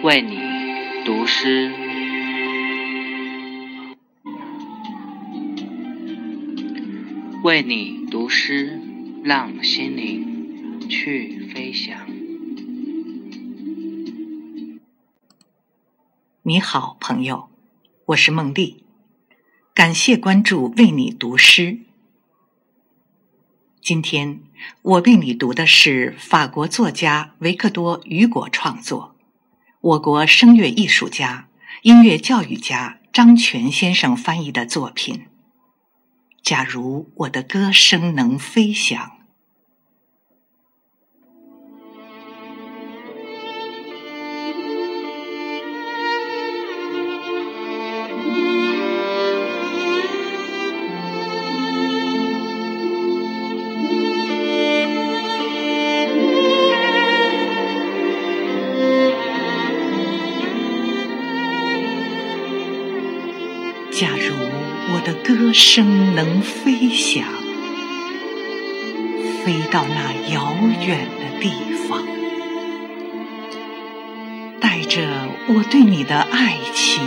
为你读诗，为你读诗，让心灵去飞翔。你好，朋友，我是孟丽，感谢关注，为你读诗。今天我为你读的是法国作家维克多·雨果创作。我国声乐艺术家、音乐教育家张全先生翻译的作品《假如我的歌声能飞翔》。歌声能飞翔，飞到那遥远的地方，带着我对你的爱情，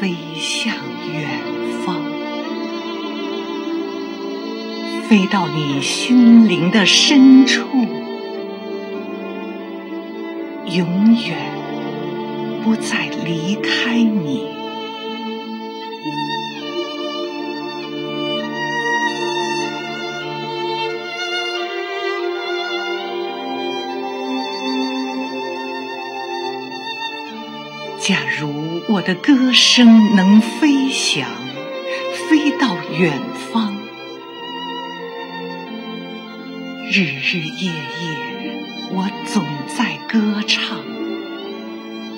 飞向远方，飞到你心灵的深处，永远。不再离开你。我的歌声能飞翔，飞到远方，日日夜夜，我总在歌唱。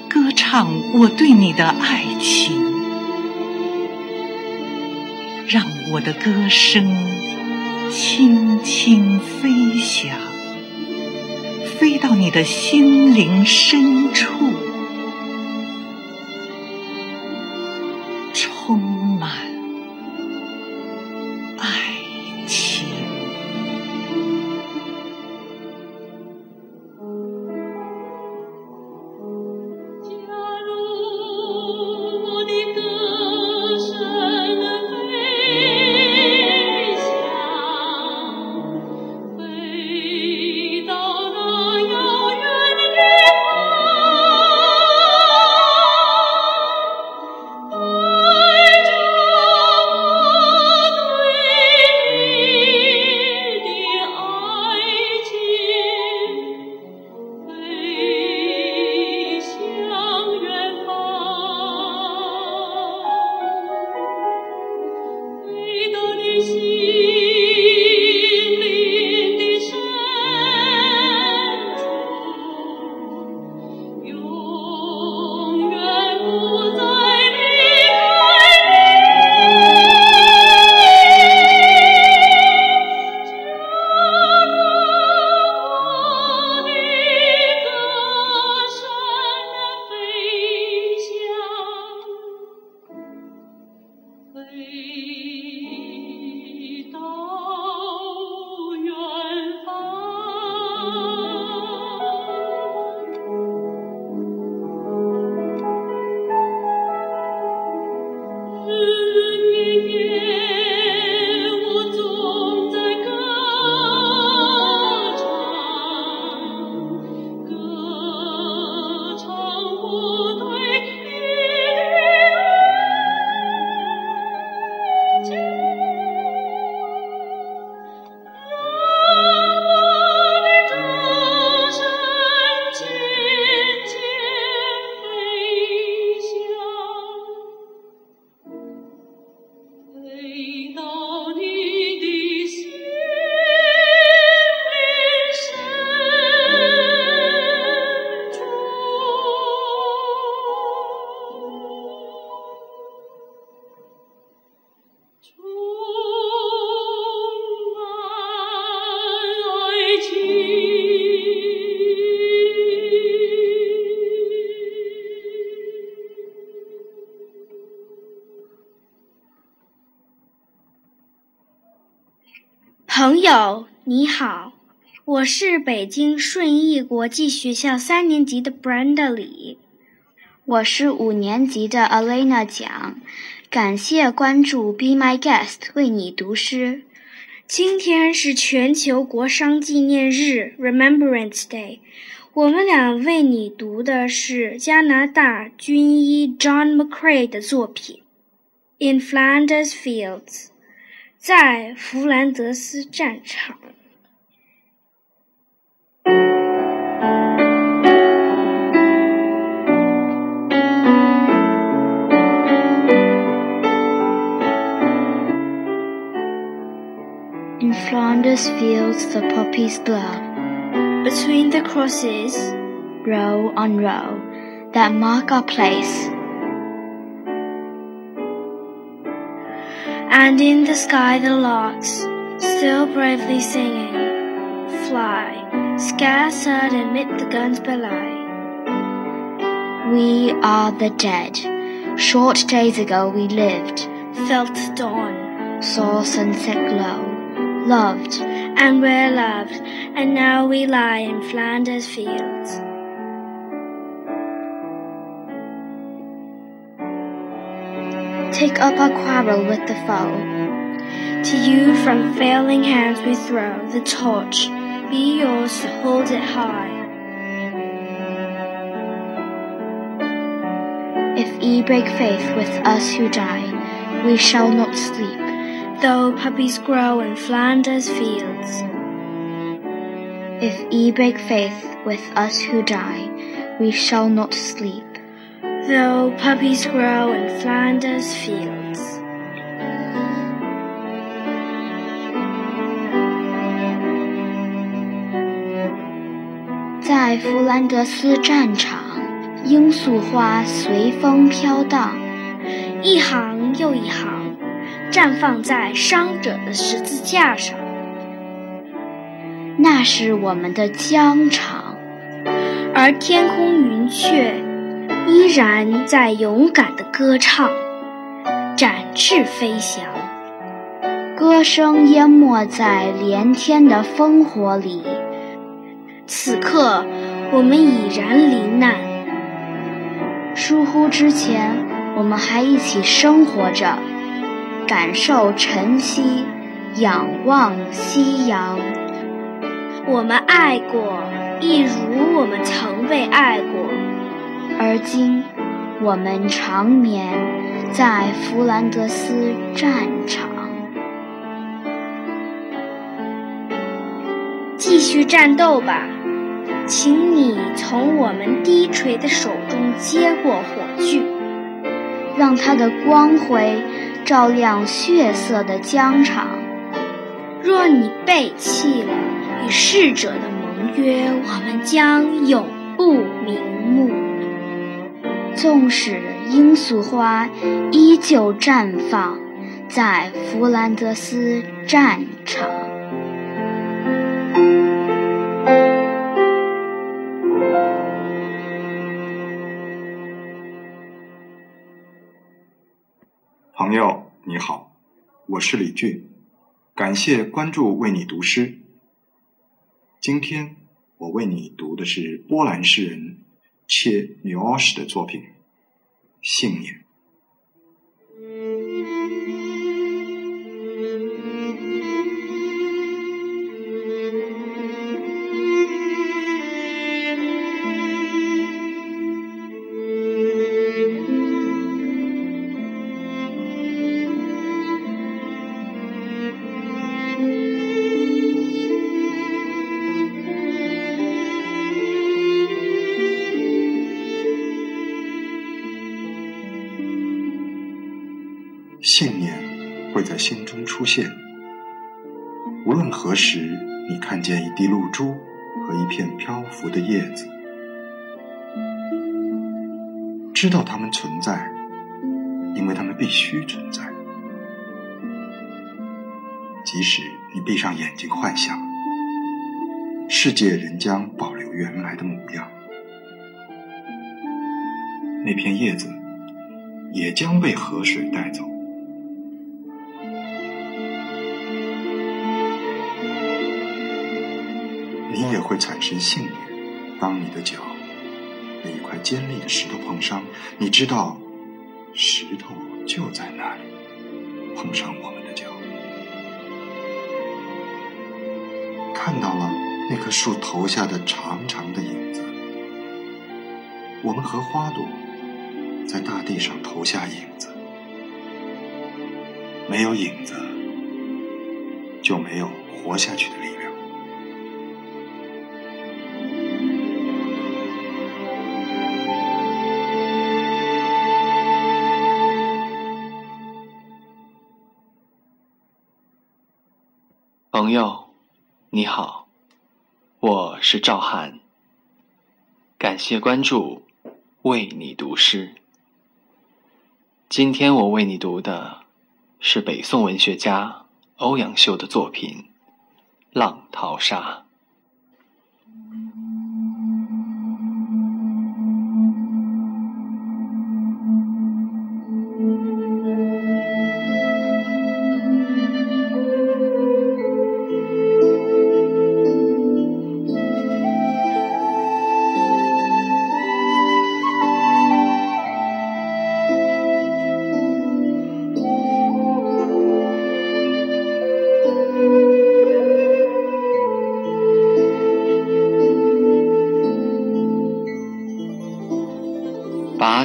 歌唱我对你的爱情，让我的歌声轻轻飞翔，飞到你的心灵深处。朋友你好，我是北京顺义国际学校三年级的 Brenda 李。我是五年级的 Alena 蒋。感谢关注 Be My Guest 为你读诗。今天是全球国殇纪念日 Remembrance Day。我们俩为你读的是加拿大军医 John McCrae 的作品《In Flanders Fields》，在弗兰德斯战场。In Flanders fields the poppies blow. Between the crosses, row on row, that mark our place. And in the sky the larks, still bravely singing, fly, scarce heard amid the guns below. We are the dead. Short days ago we lived, felt dawn, saw sunset glow loved, and we're loved, and now we lie in Flanders fields. Take up our quarrel with the foe. To you from failing hands we throw the torch. Be yours to hold it high. If ye break faith with us who die, we shall not sleep though poppies grow in Flanders fields. If ye break faith with us who die, we shall not sleep. Though poppies grow in Flanders fields. 在弗兰德斯战场，罂粟花随风飘荡，一行又一行。绽放在伤者的十字架上，那是我们的疆场，而天空云雀依然在勇敢的歌唱，展翅飞翔，歌声淹没在连天的烽火里。此刻，我们已然罹难，疏忽之前，我们还一起生活着。感受晨曦，仰望夕阳。我们爱过，一如我们曾被爱过。而今，我们长眠在弗兰德斯战场，继续战斗吧！请你从我们低垂的手中接过火炬，让它的光辉。照亮血色的疆场。若你背弃了与逝者的盟约，我们将永不瞑目。纵使罂粟花依旧绽放在弗兰德斯战场。朋友你好，我是李俊，感谢关注为你读诗。今天我为你读的是波兰诗人切米奥什的作品《信念》。信念会在心中出现。无论何时，你看见一滴露珠和一片漂浮的叶子，知道它们存在，因为它们必须存在。即使你闭上眼睛幻想，世界仍将保留原来的模样，那片叶子也将被河水带走。会产生信念。当你的脚被一块尖利的石头碰伤，你知道石头就在那里，碰上我们的脚。看到了那棵树头下的长长的影子，我们和花朵在大地上投下影子。没有影子，就没有活下去的力量。朋友，你好，我是赵涵。感谢关注，为你读诗。今天我为你读的。是北宋文学家欧阳修的作品《浪淘沙》。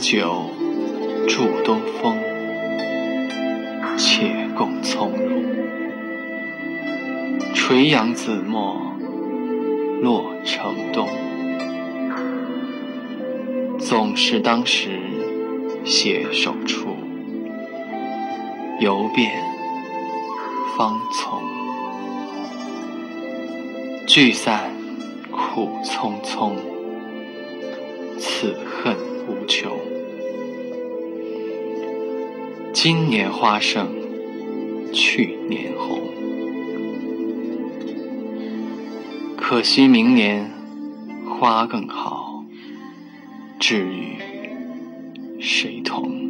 酒祝东风，且共从容。垂杨紫陌洛城东。总是当时携手处，游遍芳丛。聚散苦匆匆，此恨。无穷。今年花胜去年红，可惜明年花更好，知与谁同？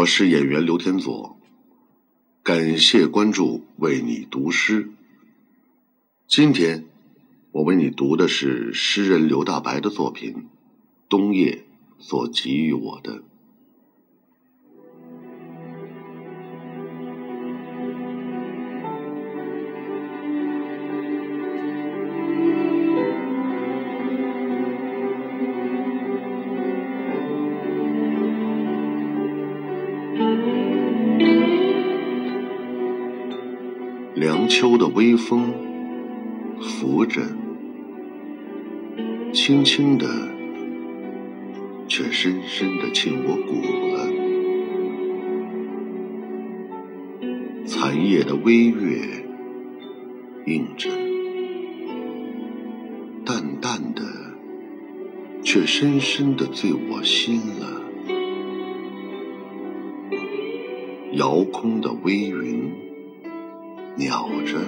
我是演员刘天佐，感谢关注，为你读诗。今天我为你读的是诗人刘大白的作品《冬夜》所给予我的。秋的微风拂着，轻轻的，却深深的沁我骨了。残叶的微月映着，淡淡的，却深深的醉我心了。遥空的微云。鸟着，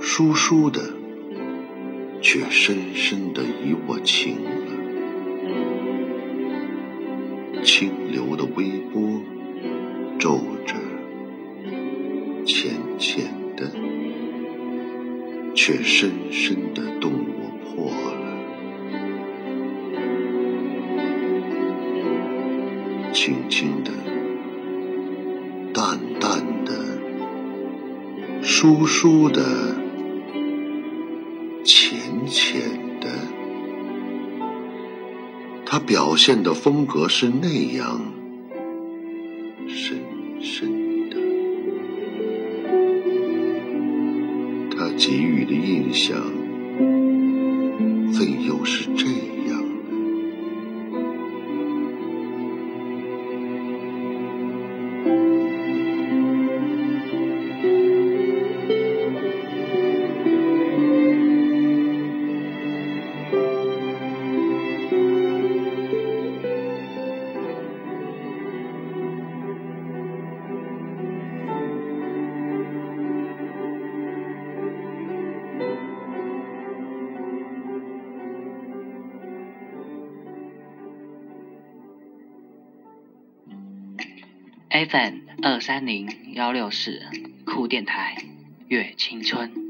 疏疏的，却深深的与我情了。清流的微波，皱着，浅浅的，却深深的动我破了。轻轻疏疏的，浅浅的，他表现的风格是那样深深的，他给予的印象怎又是这 FM 二三零幺六四酷电台，越青春。